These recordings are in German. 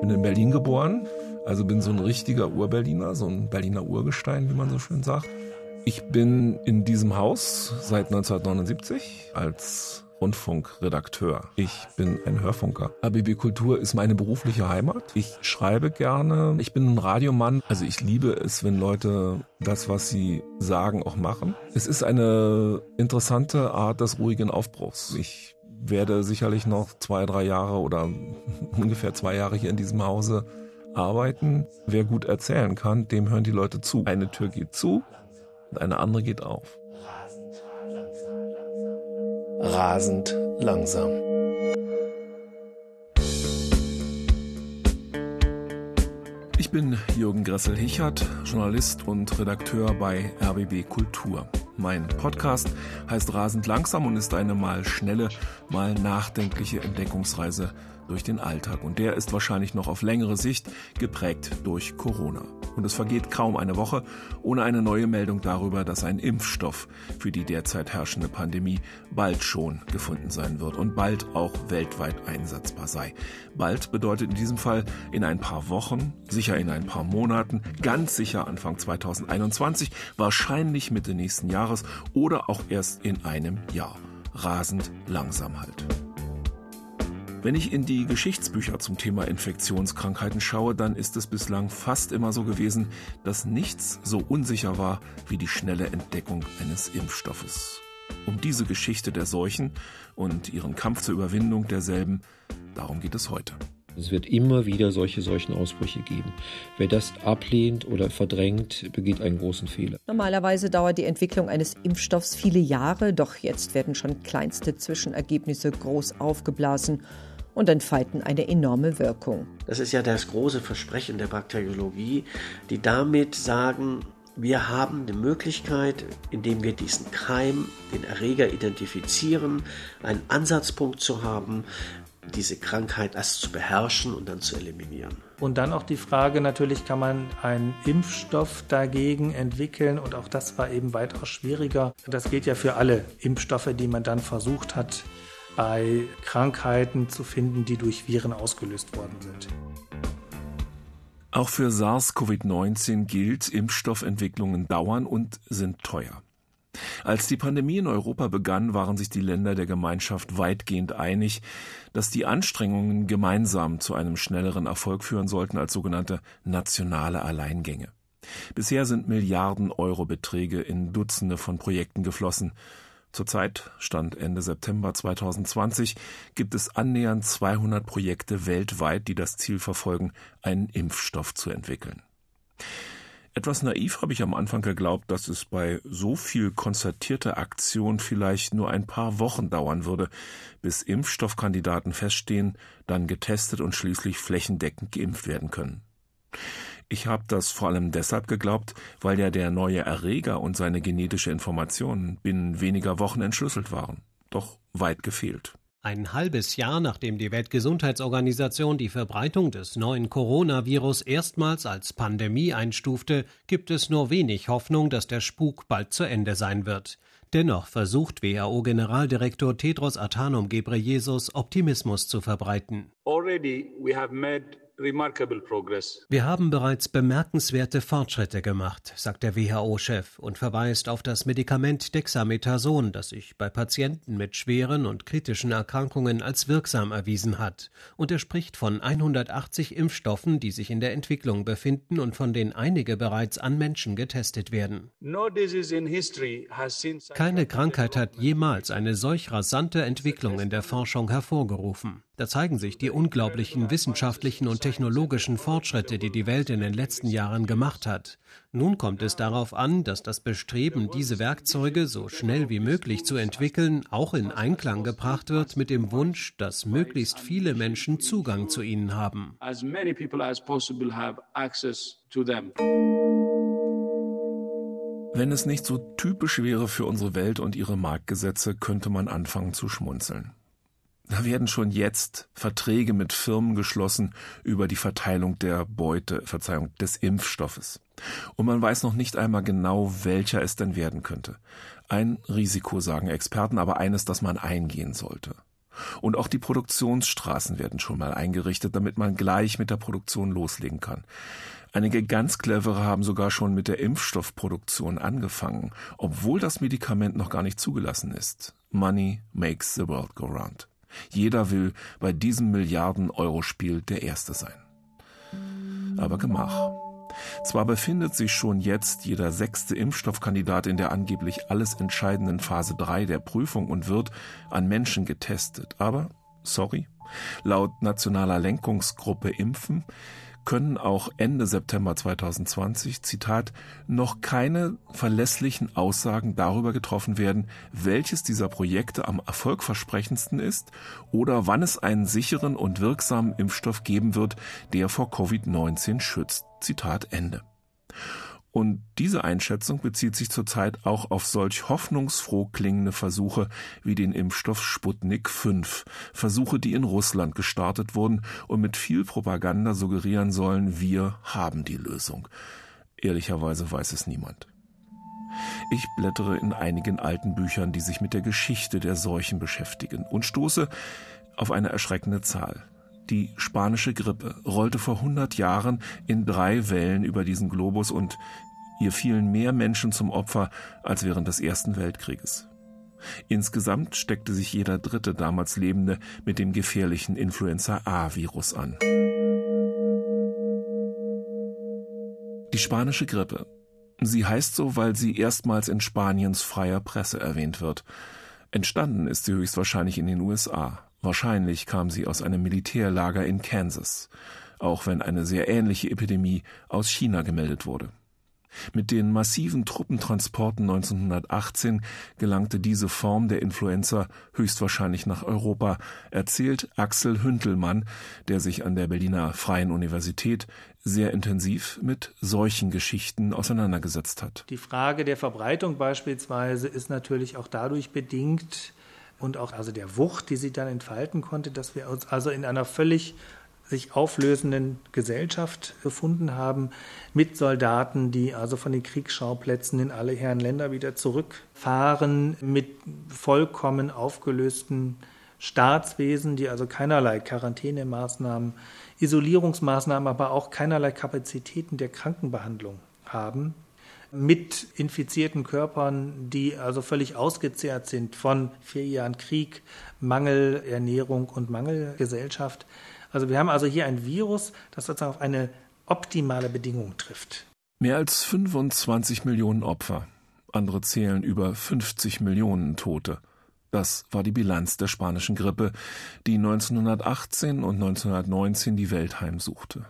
bin in Berlin geboren, also bin so ein richtiger Urberliner, so ein Berliner Urgestein, wie man so schön sagt. Ich bin in diesem Haus seit 1979 als Rundfunkredakteur. Ich bin ein Hörfunker. ABB Kultur ist meine berufliche Heimat. Ich schreibe gerne. Ich bin ein Radiomann. Also ich liebe es, wenn Leute das, was sie sagen, auch machen. Es ist eine interessante Art des ruhigen Aufbruchs. Ich werde sicherlich noch zwei, drei Jahre oder ungefähr zwei Jahre hier in diesem Hause arbeiten. Wer gut erzählen kann, dem hören die Leute zu. Eine Tür geht zu und eine andere geht auf. Rasend langsam. Ich bin Jürgen Gressel-Hichert, Journalist und Redakteur bei RBB Kultur. Mein Podcast heißt Rasend langsam und ist eine mal schnelle, mal nachdenkliche Entdeckungsreise durch den Alltag. Und der ist wahrscheinlich noch auf längere Sicht geprägt durch Corona. Und es vergeht kaum eine Woche ohne eine neue Meldung darüber, dass ein Impfstoff für die derzeit herrschende Pandemie bald schon gefunden sein wird und bald auch weltweit einsetzbar sei. Bald bedeutet in diesem Fall in ein paar Wochen, sicher in ein paar Monaten, ganz sicher Anfang 2021, wahrscheinlich Mitte nächsten Jahres oder auch erst in einem Jahr. Rasend langsam halt. Wenn ich in die Geschichtsbücher zum Thema Infektionskrankheiten schaue, dann ist es bislang fast immer so gewesen, dass nichts so unsicher war wie die schnelle Entdeckung eines Impfstoffes. Um diese Geschichte der Seuchen und ihren Kampf zur Überwindung derselben, darum geht es heute. Es wird immer wieder solche Seuchenausbrüche geben. Wer das ablehnt oder verdrängt, begeht einen großen Fehler. Normalerweise dauert die Entwicklung eines Impfstoffs viele Jahre, doch jetzt werden schon kleinste Zwischenergebnisse groß aufgeblasen und entfalten eine enorme Wirkung. Das ist ja das große Versprechen der Bakteriologie, die damit sagen, wir haben die Möglichkeit, indem wir diesen Keim, den Erreger identifizieren, einen Ansatzpunkt zu haben, diese Krankheit erst zu beherrschen und dann zu eliminieren. Und dann auch die Frage, natürlich kann man einen Impfstoff dagegen entwickeln und auch das war eben weitaus schwieriger. Das gilt ja für alle Impfstoffe, die man dann versucht hat bei Krankheiten zu finden, die durch Viren ausgelöst worden sind. Auch für SARS-CoV-19 gilt, Impfstoffentwicklungen dauern und sind teuer. Als die Pandemie in Europa begann, waren sich die Länder der Gemeinschaft weitgehend einig, dass die Anstrengungen gemeinsam zu einem schnelleren Erfolg führen sollten als sogenannte nationale Alleingänge. Bisher sind Milliarden Euro Beträge in Dutzende von Projekten geflossen. Zurzeit, Stand Ende September 2020, gibt es annähernd 200 Projekte weltweit, die das Ziel verfolgen, einen Impfstoff zu entwickeln. Etwas naiv habe ich am Anfang geglaubt, dass es bei so viel konzertierter Aktion vielleicht nur ein paar Wochen dauern würde, bis Impfstoffkandidaten feststehen, dann getestet und schließlich flächendeckend geimpft werden können. Ich habe das vor allem deshalb geglaubt, weil ja der neue Erreger und seine genetische Information binnen weniger Wochen entschlüsselt waren. Doch weit gefehlt. Ein halbes Jahr nachdem die Weltgesundheitsorganisation die Verbreitung des neuen Coronavirus erstmals als Pandemie einstufte, gibt es nur wenig Hoffnung, dass der Spuk bald zu Ende sein wird. Dennoch versucht WHO-Generaldirektor Tedros Adhanom Ghebreyesus Optimismus zu verbreiten. Already we have made wir haben bereits bemerkenswerte Fortschritte gemacht, sagt der WHO-Chef und verweist auf das Medikament Dexamethason, das sich bei Patienten mit schweren und kritischen Erkrankungen als wirksam erwiesen hat. Und er spricht von 180 Impfstoffen, die sich in der Entwicklung befinden und von denen einige bereits an Menschen getestet werden. Keine Krankheit hat jemals eine solch rasante Entwicklung in der Forschung hervorgerufen. Da zeigen sich die unglaublichen wissenschaftlichen und technologischen Fortschritte, die die Welt in den letzten Jahren gemacht hat. Nun kommt es darauf an, dass das Bestreben, diese Werkzeuge so schnell wie möglich zu entwickeln, auch in Einklang gebracht wird mit dem Wunsch, dass möglichst viele Menschen Zugang zu ihnen haben. Wenn es nicht so typisch wäre für unsere Welt und ihre Marktgesetze, könnte man anfangen zu schmunzeln. Da werden schon jetzt Verträge mit Firmen geschlossen über die Verteilung der Beute, Verzeihung, des Impfstoffes. Und man weiß noch nicht einmal genau, welcher es denn werden könnte. Ein Risiko, sagen Experten, aber eines, das man eingehen sollte. Und auch die Produktionsstraßen werden schon mal eingerichtet, damit man gleich mit der Produktion loslegen kann. Einige ganz clevere haben sogar schon mit der Impfstoffproduktion angefangen, obwohl das Medikament noch gar nicht zugelassen ist. Money makes the world go round. Jeder will bei diesem Milliarden-Euro-Spiel der Erste sein. Aber Gemach. Zwar befindet sich schon jetzt jeder sechste Impfstoffkandidat in der angeblich alles entscheidenden Phase 3 der Prüfung und wird an Menschen getestet, aber, sorry, laut nationaler Lenkungsgruppe Impfen können auch Ende September 2020, Zitat, noch keine verlässlichen Aussagen darüber getroffen werden, welches dieser Projekte am erfolgversprechendsten ist oder wann es einen sicheren und wirksamen Impfstoff geben wird, der vor Covid-19 schützt. Zitat Ende. Und diese Einschätzung bezieht sich zurzeit auch auf solch hoffnungsfroh klingende Versuche wie den Impfstoff Sputnik 5, Versuche, die in Russland gestartet wurden und mit viel Propaganda suggerieren sollen, wir haben die Lösung. Ehrlicherweise weiß es niemand. Ich blättere in einigen alten Büchern, die sich mit der Geschichte der Seuchen beschäftigen und stoße auf eine erschreckende Zahl. Die spanische Grippe rollte vor 100 Jahren in drei Wellen über diesen Globus und ihr fielen mehr Menschen zum Opfer als während des Ersten Weltkrieges. Insgesamt steckte sich jeder dritte damals Lebende mit dem gefährlichen Influenza-A-Virus an. Die spanische Grippe. Sie heißt so, weil sie erstmals in Spaniens freier Presse erwähnt wird. Entstanden ist sie höchstwahrscheinlich in den USA. Wahrscheinlich kam sie aus einem Militärlager in Kansas, auch wenn eine sehr ähnliche Epidemie aus China gemeldet wurde. Mit den massiven Truppentransporten 1918 gelangte diese Form der Influenza höchstwahrscheinlich nach Europa, erzählt Axel Hüntelmann, der sich an der Berliner Freien Universität sehr intensiv mit solchen Geschichten auseinandergesetzt hat. Die Frage der Verbreitung beispielsweise ist natürlich auch dadurch bedingt, und auch also der Wucht, die sie dann entfalten konnte, dass wir uns also in einer völlig sich auflösenden Gesellschaft gefunden haben mit Soldaten, die also von den Kriegsschauplätzen in alle Herren Länder wieder zurückfahren, mit vollkommen aufgelösten Staatswesen, die also keinerlei Quarantänemaßnahmen, Isolierungsmaßnahmen, aber auch keinerlei Kapazitäten der Krankenbehandlung haben mit infizierten Körpern, die also völlig ausgezehrt sind von vier Jahren Krieg, Mangelernährung und Mangelgesellschaft. Also wir haben also hier ein Virus, das sozusagen auf eine optimale Bedingung trifft. Mehr als 25 Millionen Opfer. Andere zählen über 50 Millionen Tote. Das war die Bilanz der spanischen Grippe, die 1918 und 1919 die Welt heimsuchte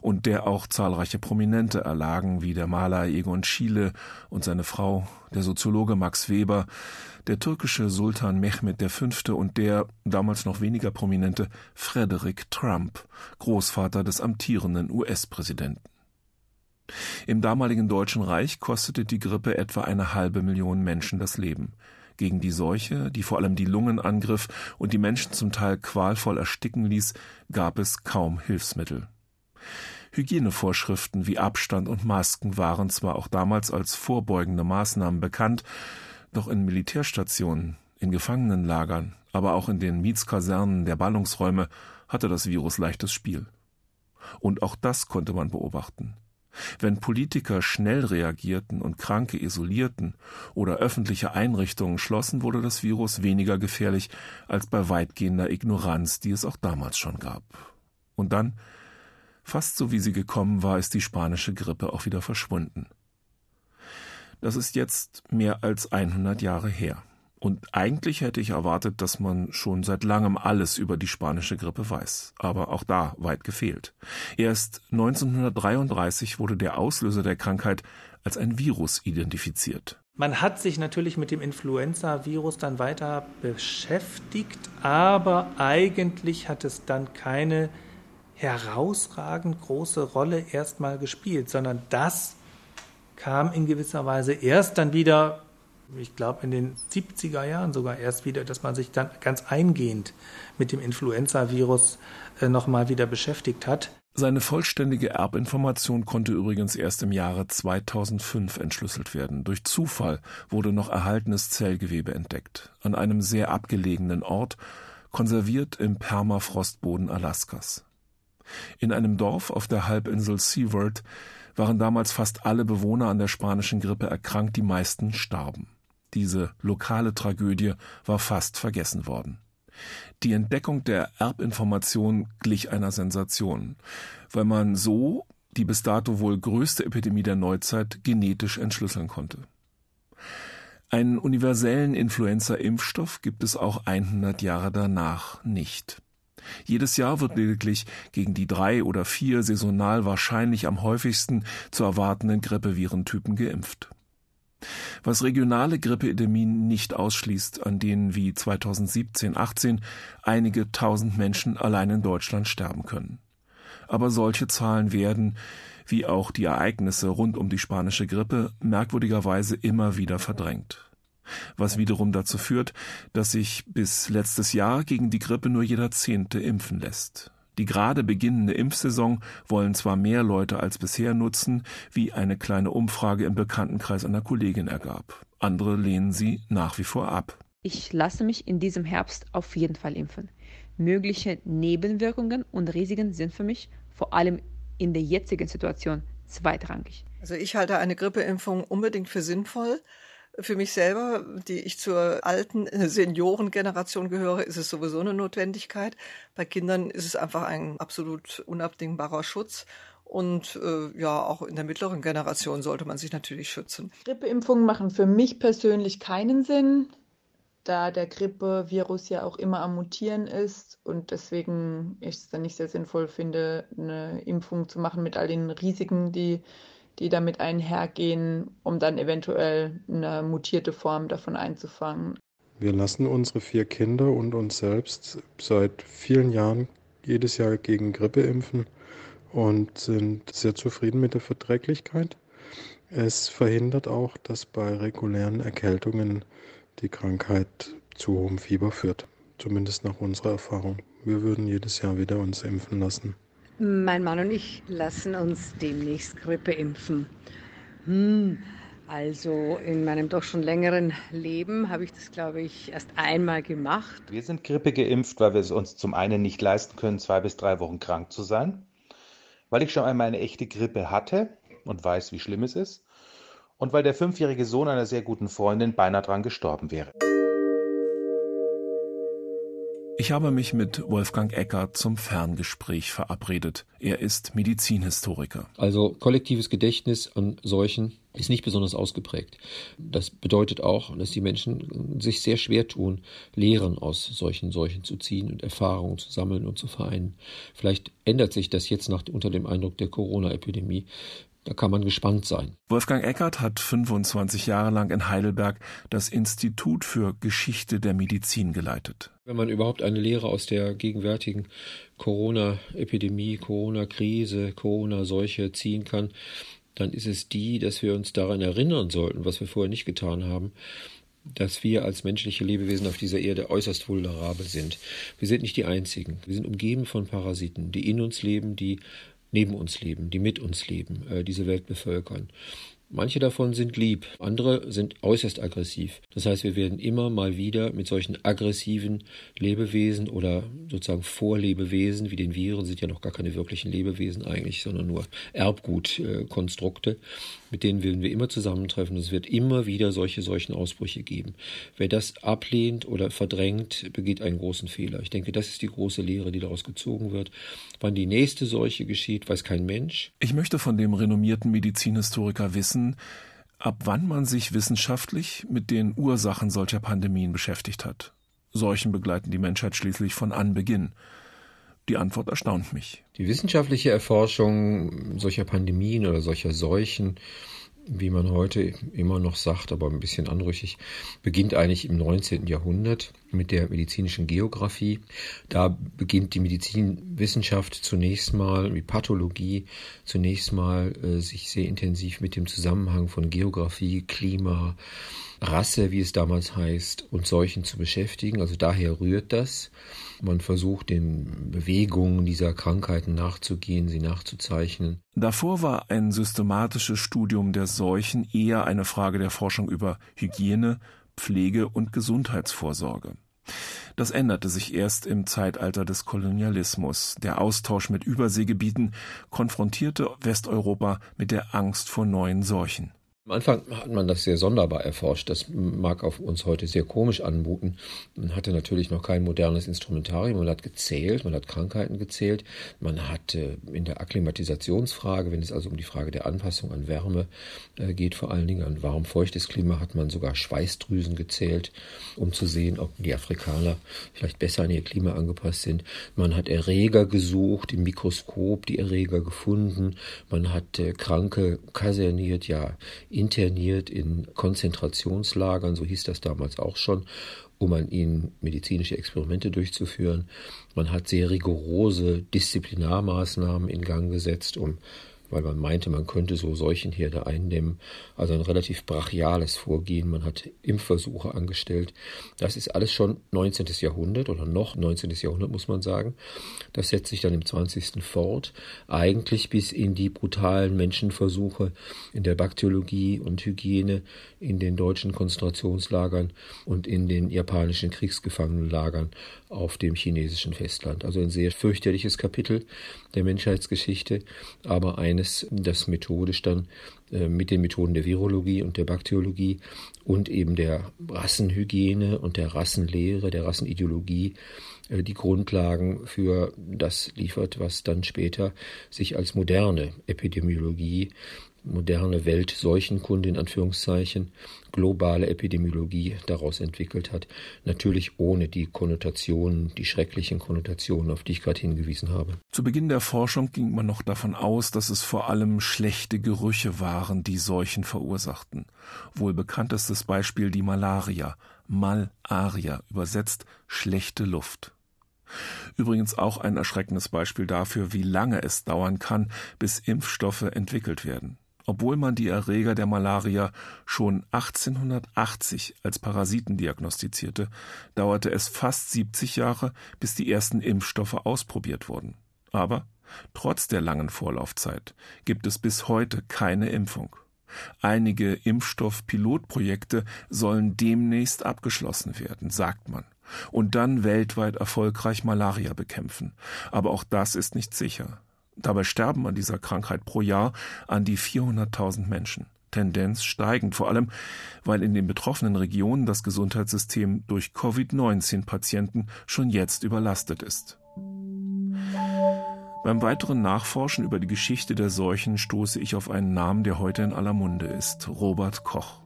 und der auch zahlreiche Prominente erlagen, wie der Maler Egon Schiele und seine Frau, der Soziologe Max Weber, der türkische Sultan Mehmed V. und der damals noch weniger prominente Frederick Trump, Großvater des amtierenden US-Präsidenten. Im damaligen Deutschen Reich kostete die Grippe etwa eine halbe Million Menschen das Leben. Gegen die Seuche, die vor allem die Lungen angriff und die Menschen zum Teil qualvoll ersticken ließ, gab es kaum Hilfsmittel. Hygienevorschriften wie Abstand und Masken waren zwar auch damals als vorbeugende Maßnahmen bekannt, doch in Militärstationen, in Gefangenenlagern, aber auch in den Mietskasernen der Ballungsräume hatte das Virus leichtes Spiel. Und auch das konnte man beobachten. Wenn Politiker schnell reagierten und Kranke isolierten oder öffentliche Einrichtungen schlossen, wurde das Virus weniger gefährlich als bei weitgehender Ignoranz, die es auch damals schon gab. Und dann Fast so wie sie gekommen war, ist die spanische Grippe auch wieder verschwunden. Das ist jetzt mehr als 100 Jahre her. Und eigentlich hätte ich erwartet, dass man schon seit langem alles über die spanische Grippe weiß. Aber auch da weit gefehlt. Erst 1933 wurde der Auslöser der Krankheit als ein Virus identifiziert. Man hat sich natürlich mit dem Influenza-Virus dann weiter beschäftigt, aber eigentlich hat es dann keine herausragend große Rolle erstmal gespielt, sondern das kam in gewisser Weise erst dann wieder, ich glaube in den 70er Jahren sogar erst wieder, dass man sich dann ganz eingehend mit dem Influenza-Virus äh, nochmal wieder beschäftigt hat. Seine vollständige Erbinformation konnte übrigens erst im Jahre 2005 entschlüsselt werden. Durch Zufall wurde noch erhaltenes Zellgewebe entdeckt. An einem sehr abgelegenen Ort konserviert im Permafrostboden Alaskas. In einem Dorf auf der Halbinsel Seward waren damals fast alle Bewohner an der spanischen Grippe erkrankt, die meisten starben. Diese lokale Tragödie war fast vergessen worden. Die Entdeckung der Erbinformation glich einer Sensation, weil man so die bis dato wohl größte Epidemie der Neuzeit genetisch entschlüsseln konnte. Einen universellen Influenza-Impfstoff gibt es auch 100 Jahre danach nicht. Jedes Jahr wird lediglich gegen die drei oder vier saisonal wahrscheinlich am häufigsten zu erwartenden Grippevirentypen geimpft. Was regionale Grippeepidemien nicht ausschließt, an denen wie 2017-18 einige tausend Menschen allein in Deutschland sterben können. Aber solche Zahlen werden, wie auch die Ereignisse rund um die spanische Grippe, merkwürdigerweise immer wieder verdrängt. Was wiederum dazu führt, dass sich bis letztes Jahr gegen die Grippe nur jeder Zehnte impfen lässt. Die gerade beginnende Impfsaison wollen zwar mehr Leute als bisher nutzen, wie eine kleine Umfrage im Bekanntenkreis einer Kollegin ergab. Andere lehnen sie nach wie vor ab. Ich lasse mich in diesem Herbst auf jeden Fall impfen. Mögliche Nebenwirkungen und Risiken sind für mich vor allem in der jetzigen Situation zweitrangig. Also ich halte eine Grippeimpfung unbedingt für sinnvoll. Für mich selber, die ich zur alten Seniorengeneration gehöre, ist es sowieso eine Notwendigkeit. Bei Kindern ist es einfach ein absolut unabdingbarer Schutz. Und äh, ja, auch in der mittleren Generation sollte man sich natürlich schützen. Grippeimpfungen machen für mich persönlich keinen Sinn da der Grippevirus ja auch immer am Mutieren ist und deswegen ich es dann nicht sehr sinnvoll finde, eine Impfung zu machen mit all den Risiken, die, die damit einhergehen, um dann eventuell eine mutierte Form davon einzufangen. Wir lassen unsere vier Kinder und uns selbst seit vielen Jahren jedes Jahr gegen Grippe impfen und sind sehr zufrieden mit der Verträglichkeit. Es verhindert auch, dass bei regulären Erkältungen die Krankheit zu hohem Fieber führt. Zumindest nach unserer Erfahrung. Wir würden jedes Jahr wieder uns impfen lassen. Mein Mann und ich lassen uns demnächst Grippe impfen. Hm, also in meinem doch schon längeren Leben habe ich das, glaube ich, erst einmal gemacht. Wir sind Grippe geimpft, weil wir es uns zum einen nicht leisten können, zwei bis drei Wochen krank zu sein, weil ich schon einmal eine echte Grippe hatte und weiß, wie schlimm es ist und weil der fünfjährige Sohn einer sehr guten Freundin beinahe dran gestorben wäre. Ich habe mich mit Wolfgang Eckert zum Ferngespräch verabredet. Er ist Medizinhistoriker. Also kollektives Gedächtnis an Seuchen ist nicht besonders ausgeprägt. Das bedeutet auch, dass die Menschen sich sehr schwer tun, Lehren aus solchen Seuchen zu ziehen und Erfahrungen zu sammeln und zu vereinen. Vielleicht ändert sich das jetzt nach, unter dem Eindruck der Corona-Epidemie. Da kann man gespannt sein. Wolfgang Eckert hat 25 Jahre lang in Heidelberg das Institut für Geschichte der Medizin geleitet. Wenn man überhaupt eine Lehre aus der gegenwärtigen Corona-Epidemie, Corona-Krise, Corona-Seuche ziehen kann, dann ist es die, dass wir uns daran erinnern sollten, was wir vorher nicht getan haben, dass wir als menschliche Lebewesen auf dieser Erde äußerst vulnerabel sind. Wir sind nicht die Einzigen. Wir sind umgeben von Parasiten, die in uns leben, die neben uns leben, die mit uns leben, äh, diese Welt bevölkern. Manche davon sind lieb, andere sind äußerst aggressiv. Das heißt, wir werden immer mal wieder mit solchen aggressiven Lebewesen oder sozusagen Vorlebewesen, wie den Viren, sind ja noch gar keine wirklichen Lebewesen eigentlich, sondern nur Erbgutkonstrukte, mit denen werden wir immer zusammentreffen. Es wird immer wieder solche solchen Ausbrüche geben. Wer das ablehnt oder verdrängt, begeht einen großen Fehler. Ich denke, das ist die große Lehre, die daraus gezogen wird. Wann die nächste Seuche geschieht, weiß kein Mensch. Ich möchte von dem renommierten Medizinhistoriker wissen, wissen, ab wann man sich wissenschaftlich mit den Ursachen solcher Pandemien beschäftigt hat. Seuchen begleiten die Menschheit schließlich von Anbeginn. Die Antwort erstaunt mich. Die wissenschaftliche Erforschung solcher Pandemien oder solcher Seuchen wie man heute immer noch sagt, aber ein bisschen anrüchig, beginnt eigentlich im 19. Jahrhundert mit der medizinischen Geographie. Da beginnt die Medizinwissenschaft zunächst mal, wie Pathologie, zunächst mal äh, sich sehr intensiv mit dem Zusammenhang von Geografie, Klima, Rasse, wie es damals heißt, und Seuchen zu beschäftigen. Also daher rührt das. Man versucht den Bewegungen dieser Krankheiten nachzugehen, sie nachzuzeichnen. Davor war ein systematisches Studium der Seuchen eher eine Frage der Forschung über Hygiene, Pflege und Gesundheitsvorsorge. Das änderte sich erst im Zeitalter des Kolonialismus. Der Austausch mit Überseegebieten konfrontierte Westeuropa mit der Angst vor neuen Seuchen. Am Anfang hat man das sehr sonderbar erforscht. Das mag auf uns heute sehr komisch anmuten. Man hatte natürlich noch kein modernes Instrumentarium. Man hat gezählt, man hat Krankheiten gezählt. Man hat in der Akklimatisationsfrage, wenn es also um die Frage der Anpassung an Wärme äh, geht, vor allen Dingen an warm-feuchtes Klima, hat man sogar Schweißdrüsen gezählt, um zu sehen, ob die Afrikaner vielleicht besser an ihr Klima angepasst sind. Man hat Erreger gesucht, im Mikroskop die Erreger gefunden. Man hat äh, Kranke kaserniert, ja, interniert in Konzentrationslagern, so hieß das damals auch schon, um an ihnen medizinische Experimente durchzuführen. Man hat sehr rigorose Disziplinarmaßnahmen in Gang gesetzt, um weil man meinte, man könnte so Seuchenherde eindämmen. Also ein relativ brachiales Vorgehen. Man hat Impfversuche angestellt. Das ist alles schon 19. Jahrhundert oder noch 19. Jahrhundert, muss man sagen. Das setzt sich dann im 20. fort. Eigentlich bis in die brutalen Menschenversuche in der Bakteriologie und Hygiene in den deutschen Konzentrationslagern und in den japanischen Kriegsgefangenenlagern auf dem chinesischen Festland. Also ein sehr fürchterliches Kapitel der Menschheitsgeschichte, aber eines, das methodisch dann äh, mit den Methoden der Virologie und der Bakteriologie und eben der Rassenhygiene und der Rassenlehre, der Rassenideologie äh, die Grundlagen für das liefert, was dann später sich als moderne Epidemiologie moderne Weltseuchenkunde in Anführungszeichen, globale Epidemiologie daraus entwickelt hat. Natürlich ohne die Konnotationen, die schrecklichen Konnotationen, auf die ich gerade hingewiesen habe. Zu Beginn der Forschung ging man noch davon aus, dass es vor allem schlechte Gerüche waren, die Seuchen verursachten. Wohl bekanntestes Beispiel die Malaria, Malaria, übersetzt schlechte Luft. Übrigens auch ein erschreckendes Beispiel dafür, wie lange es dauern kann, bis Impfstoffe entwickelt werden obwohl man die Erreger der Malaria schon 1880 als Parasiten diagnostizierte, dauerte es fast 70 Jahre, bis die ersten Impfstoffe ausprobiert wurden. Aber trotz der langen Vorlaufzeit gibt es bis heute keine Impfung. Einige Impfstoffpilotprojekte sollen demnächst abgeschlossen werden, sagt man, und dann weltweit erfolgreich Malaria bekämpfen. Aber auch das ist nicht sicher. Dabei sterben an dieser Krankheit pro Jahr an die 400.000 Menschen. Tendenz steigend, vor allem weil in den betroffenen Regionen das Gesundheitssystem durch Covid-19-Patienten schon jetzt überlastet ist. Beim weiteren Nachforschen über die Geschichte der Seuchen stoße ich auf einen Namen, der heute in aller Munde ist, Robert Koch.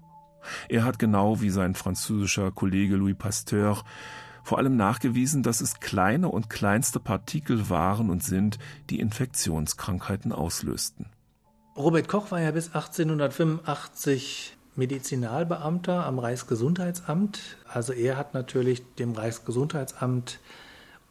Er hat genau wie sein französischer Kollege Louis Pasteur vor allem nachgewiesen, dass es kleine und kleinste Partikel waren und sind, die Infektionskrankheiten auslösten. Robert Koch war ja bis 1885 Medizinalbeamter am Reichsgesundheitsamt. Also er hat natürlich dem Reichsgesundheitsamt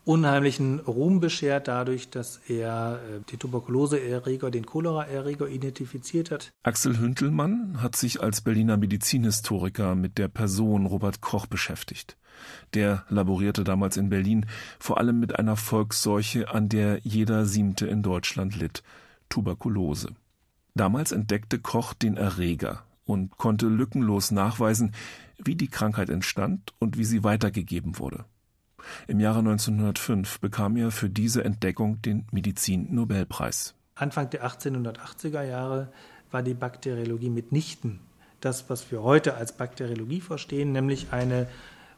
unheimlichen Ruhm beschert dadurch, dass er äh, die Tuberkuloseerreger, den Choleraerreger identifiziert hat. Axel Hüntelmann hat sich als Berliner Medizinhistoriker mit der Person Robert Koch beschäftigt. Der laborierte damals in Berlin vor allem mit einer Volksseuche, an der jeder Siebte in Deutschland litt, Tuberkulose. Damals entdeckte Koch den Erreger und konnte lückenlos nachweisen, wie die Krankheit entstand und wie sie weitergegeben wurde. Im Jahre 1905 bekam er für diese Entdeckung den Medizin-Nobelpreis. Anfang der 1880er Jahre war die Bakteriologie mitnichten das, was wir heute als Bakteriologie verstehen, nämlich eine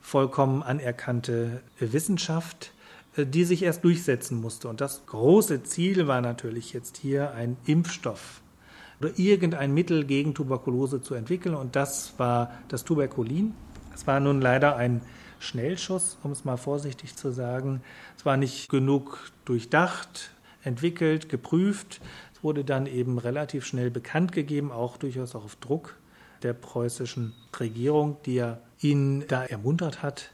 vollkommen anerkannte Wissenschaft, äh, die sich erst durchsetzen musste. Und das große Ziel war natürlich jetzt hier ein Impfstoff oder irgendein Mittel gegen Tuberkulose zu entwickeln. Und das war das Tuberkulin. Es war nun leider ein Schnellschuss, um es mal vorsichtig zu sagen. Es war nicht genug durchdacht, entwickelt, geprüft. Es wurde dann eben relativ schnell bekannt gegeben, auch durchaus auch auf Druck der preußischen Regierung, die ja ihn da ermuntert hat.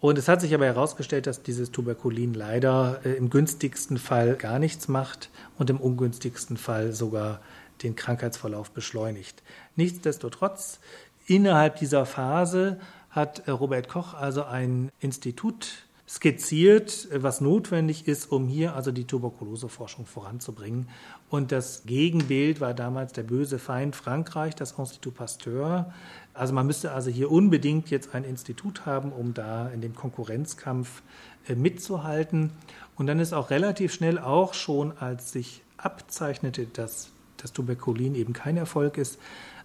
Und es hat sich aber herausgestellt, dass dieses Tuberkulin leider äh, im günstigsten Fall gar nichts macht und im ungünstigsten Fall sogar den Krankheitsverlauf beschleunigt. Nichtsdestotrotz, innerhalb dieser Phase hat äh, Robert Koch also ein Institut skizziert, was notwendig ist, um hier also die Tuberkuloseforschung voranzubringen. Und das Gegenbild war damals der böse Feind Frankreich, das Institut Pasteur. Also man müsste also hier unbedingt jetzt ein Institut haben, um da in dem Konkurrenzkampf äh, mitzuhalten. Und dann ist auch relativ schnell auch schon, als sich abzeichnete, dass das Tuberkulin eben kein Erfolg ist,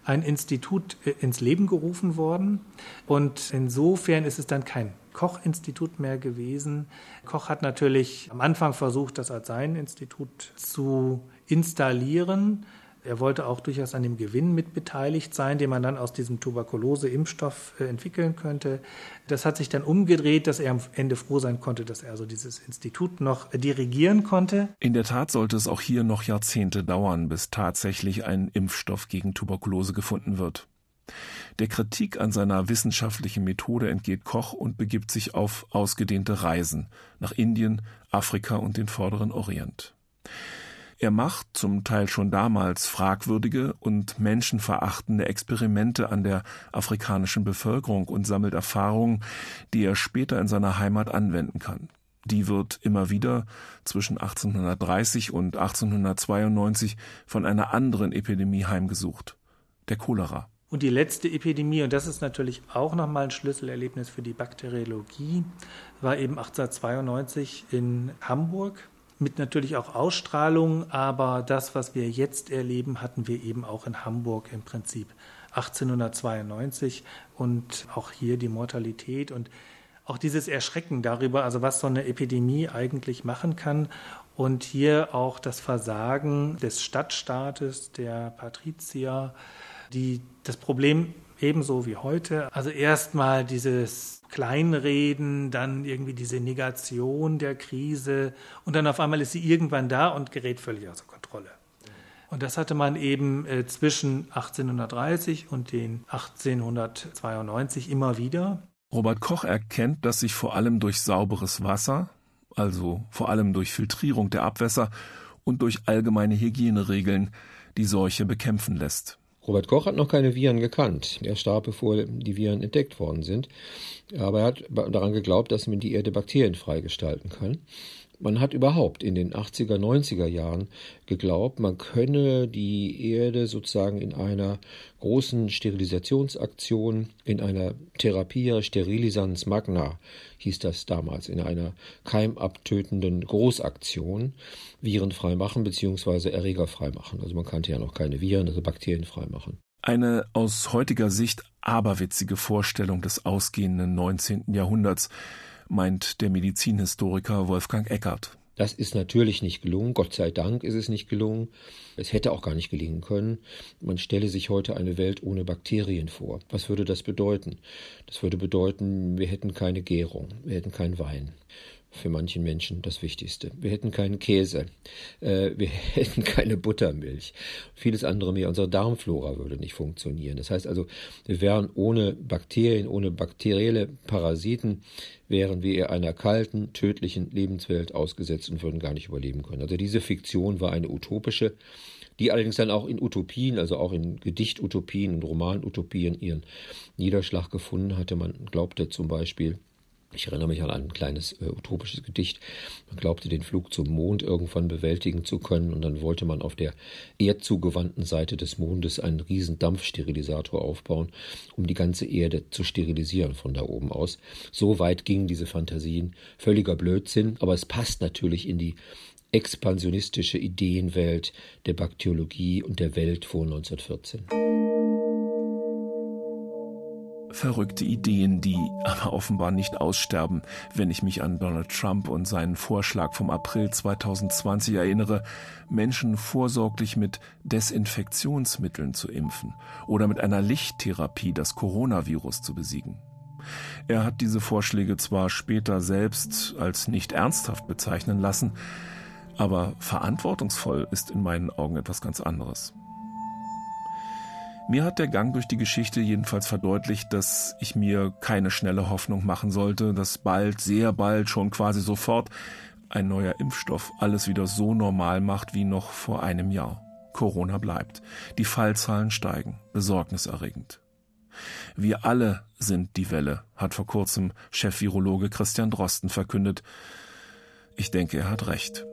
ein Institut äh, ins Leben gerufen worden. Und insofern ist es dann kein Koch-Institut mehr gewesen. Koch hat natürlich am Anfang versucht, das als sein Institut zu installieren. Er wollte auch durchaus an dem Gewinn mitbeteiligt sein, den man dann aus diesem Tuberkulose-Impfstoff äh, entwickeln könnte. Das hat sich dann umgedreht, dass er am Ende froh sein konnte, dass er also dieses Institut noch dirigieren konnte. In der Tat sollte es auch hier noch Jahrzehnte dauern, bis tatsächlich ein Impfstoff gegen Tuberkulose gefunden wird. Der Kritik an seiner wissenschaftlichen Methode entgeht Koch und begibt sich auf ausgedehnte Reisen nach Indien, Afrika und den vorderen Orient. Er macht zum Teil schon damals fragwürdige und menschenverachtende Experimente an der afrikanischen Bevölkerung und sammelt Erfahrungen, die er später in seiner Heimat anwenden kann. Die wird immer wieder zwischen 1830 und 1892 von einer anderen Epidemie heimgesucht, der Cholera. Und die letzte Epidemie, und das ist natürlich auch nochmal ein Schlüsselerlebnis für die Bakteriologie, war eben 1892 in Hamburg mit natürlich auch Ausstrahlung, aber das, was wir jetzt erleben, hatten wir eben auch in Hamburg im Prinzip 1892 und auch hier die Mortalität und auch dieses Erschrecken darüber, also was so eine Epidemie eigentlich machen kann. Und hier auch das Versagen des Stadtstaates, der Patrizier, die das Problem ebenso wie heute, also erstmal dieses Kleinreden, dann irgendwie diese Negation der Krise und dann auf einmal ist sie irgendwann da und gerät völlig außer Kontrolle. Und das hatte man eben äh, zwischen 1830 und den 1892 immer wieder. Robert Koch erkennt, dass sich vor allem durch sauberes Wasser, also vor allem durch Filtrierung der Abwässer und durch allgemeine Hygieneregeln die Seuche bekämpfen lässt. Robert Koch hat noch keine Viren gekannt. Er starb, bevor die Viren entdeckt worden sind. Aber er hat daran geglaubt, dass man die Erde bakterienfrei gestalten kann. Man hat überhaupt in den 80er, 90er Jahren geglaubt, man könne die Erde sozusagen in einer großen Sterilisationsaktion, in einer Therapia Sterilisans Magna, hieß das damals, in einer keimabtötenden Großaktion, virenfrei machen bzw. erregerfrei machen. Also man kannte ja noch keine Viren, also bakterienfrei machen. Eine aus heutiger Sicht aberwitzige Vorstellung des ausgehenden 19. Jahrhunderts, meint der Medizinhistoriker Wolfgang Eckert. Das ist natürlich nicht gelungen. Gott sei Dank ist es nicht gelungen. Es hätte auch gar nicht gelingen können. Man stelle sich heute eine Welt ohne Bakterien vor. Was würde das bedeuten? Das würde bedeuten, wir hätten keine Gärung, wir hätten keinen Wein für manchen Menschen das Wichtigste. Wir hätten keinen Käse, äh, wir hätten keine Buttermilch, vieles andere mehr. Unsere Darmflora würde nicht funktionieren. Das heißt also, wir wären ohne Bakterien, ohne bakterielle Parasiten, wären wir einer kalten, tödlichen Lebenswelt ausgesetzt und würden gar nicht überleben können. Also diese Fiktion war eine utopische, die allerdings dann auch in Utopien, also auch in Gedichtutopien und Romanutopien ihren Niederschlag gefunden hatte. Man glaubte zum Beispiel, ich erinnere mich an ein kleines äh, utopisches Gedicht. Man glaubte, den Flug zum Mond irgendwann bewältigen zu können und dann wollte man auf der erdzugewandten Seite des Mondes einen riesen Dampfsterilisator aufbauen, um die ganze Erde zu sterilisieren von da oben aus. So weit gingen diese Fantasien. Völliger Blödsinn, aber es passt natürlich in die expansionistische Ideenwelt der Bakteriologie und der Welt vor 1914 verrückte Ideen, die aber offenbar nicht aussterben, wenn ich mich an Donald Trump und seinen Vorschlag vom April 2020 erinnere, Menschen vorsorglich mit Desinfektionsmitteln zu impfen oder mit einer Lichttherapie das Coronavirus zu besiegen. Er hat diese Vorschläge zwar später selbst als nicht ernsthaft bezeichnen lassen, aber verantwortungsvoll ist in meinen Augen etwas ganz anderes. Mir hat der Gang durch die Geschichte jedenfalls verdeutlicht, dass ich mir keine schnelle Hoffnung machen sollte, dass bald, sehr bald, schon quasi sofort ein neuer Impfstoff alles wieder so normal macht wie noch vor einem Jahr. Corona bleibt. Die Fallzahlen steigen. Besorgniserregend. Wir alle sind die Welle, hat vor kurzem Chef-Virologe Christian Drosten verkündet. Ich denke, er hat recht.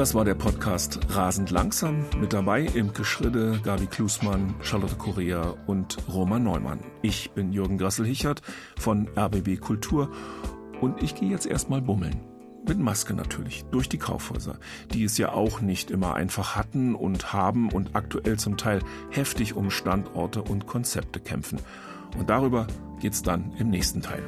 Das war der Podcast Rasend langsam. Mit dabei Imke Schridde, Gabi Klusmann, Charlotte Korea und Roman Neumann. Ich bin Jürgen Grassel-Hichert von RBB Kultur und ich gehe jetzt erstmal bummeln. Mit Maske natürlich, durch die Kaufhäuser, die es ja auch nicht immer einfach hatten und haben und aktuell zum Teil heftig um Standorte und Konzepte kämpfen. Und darüber geht's dann im nächsten Teil.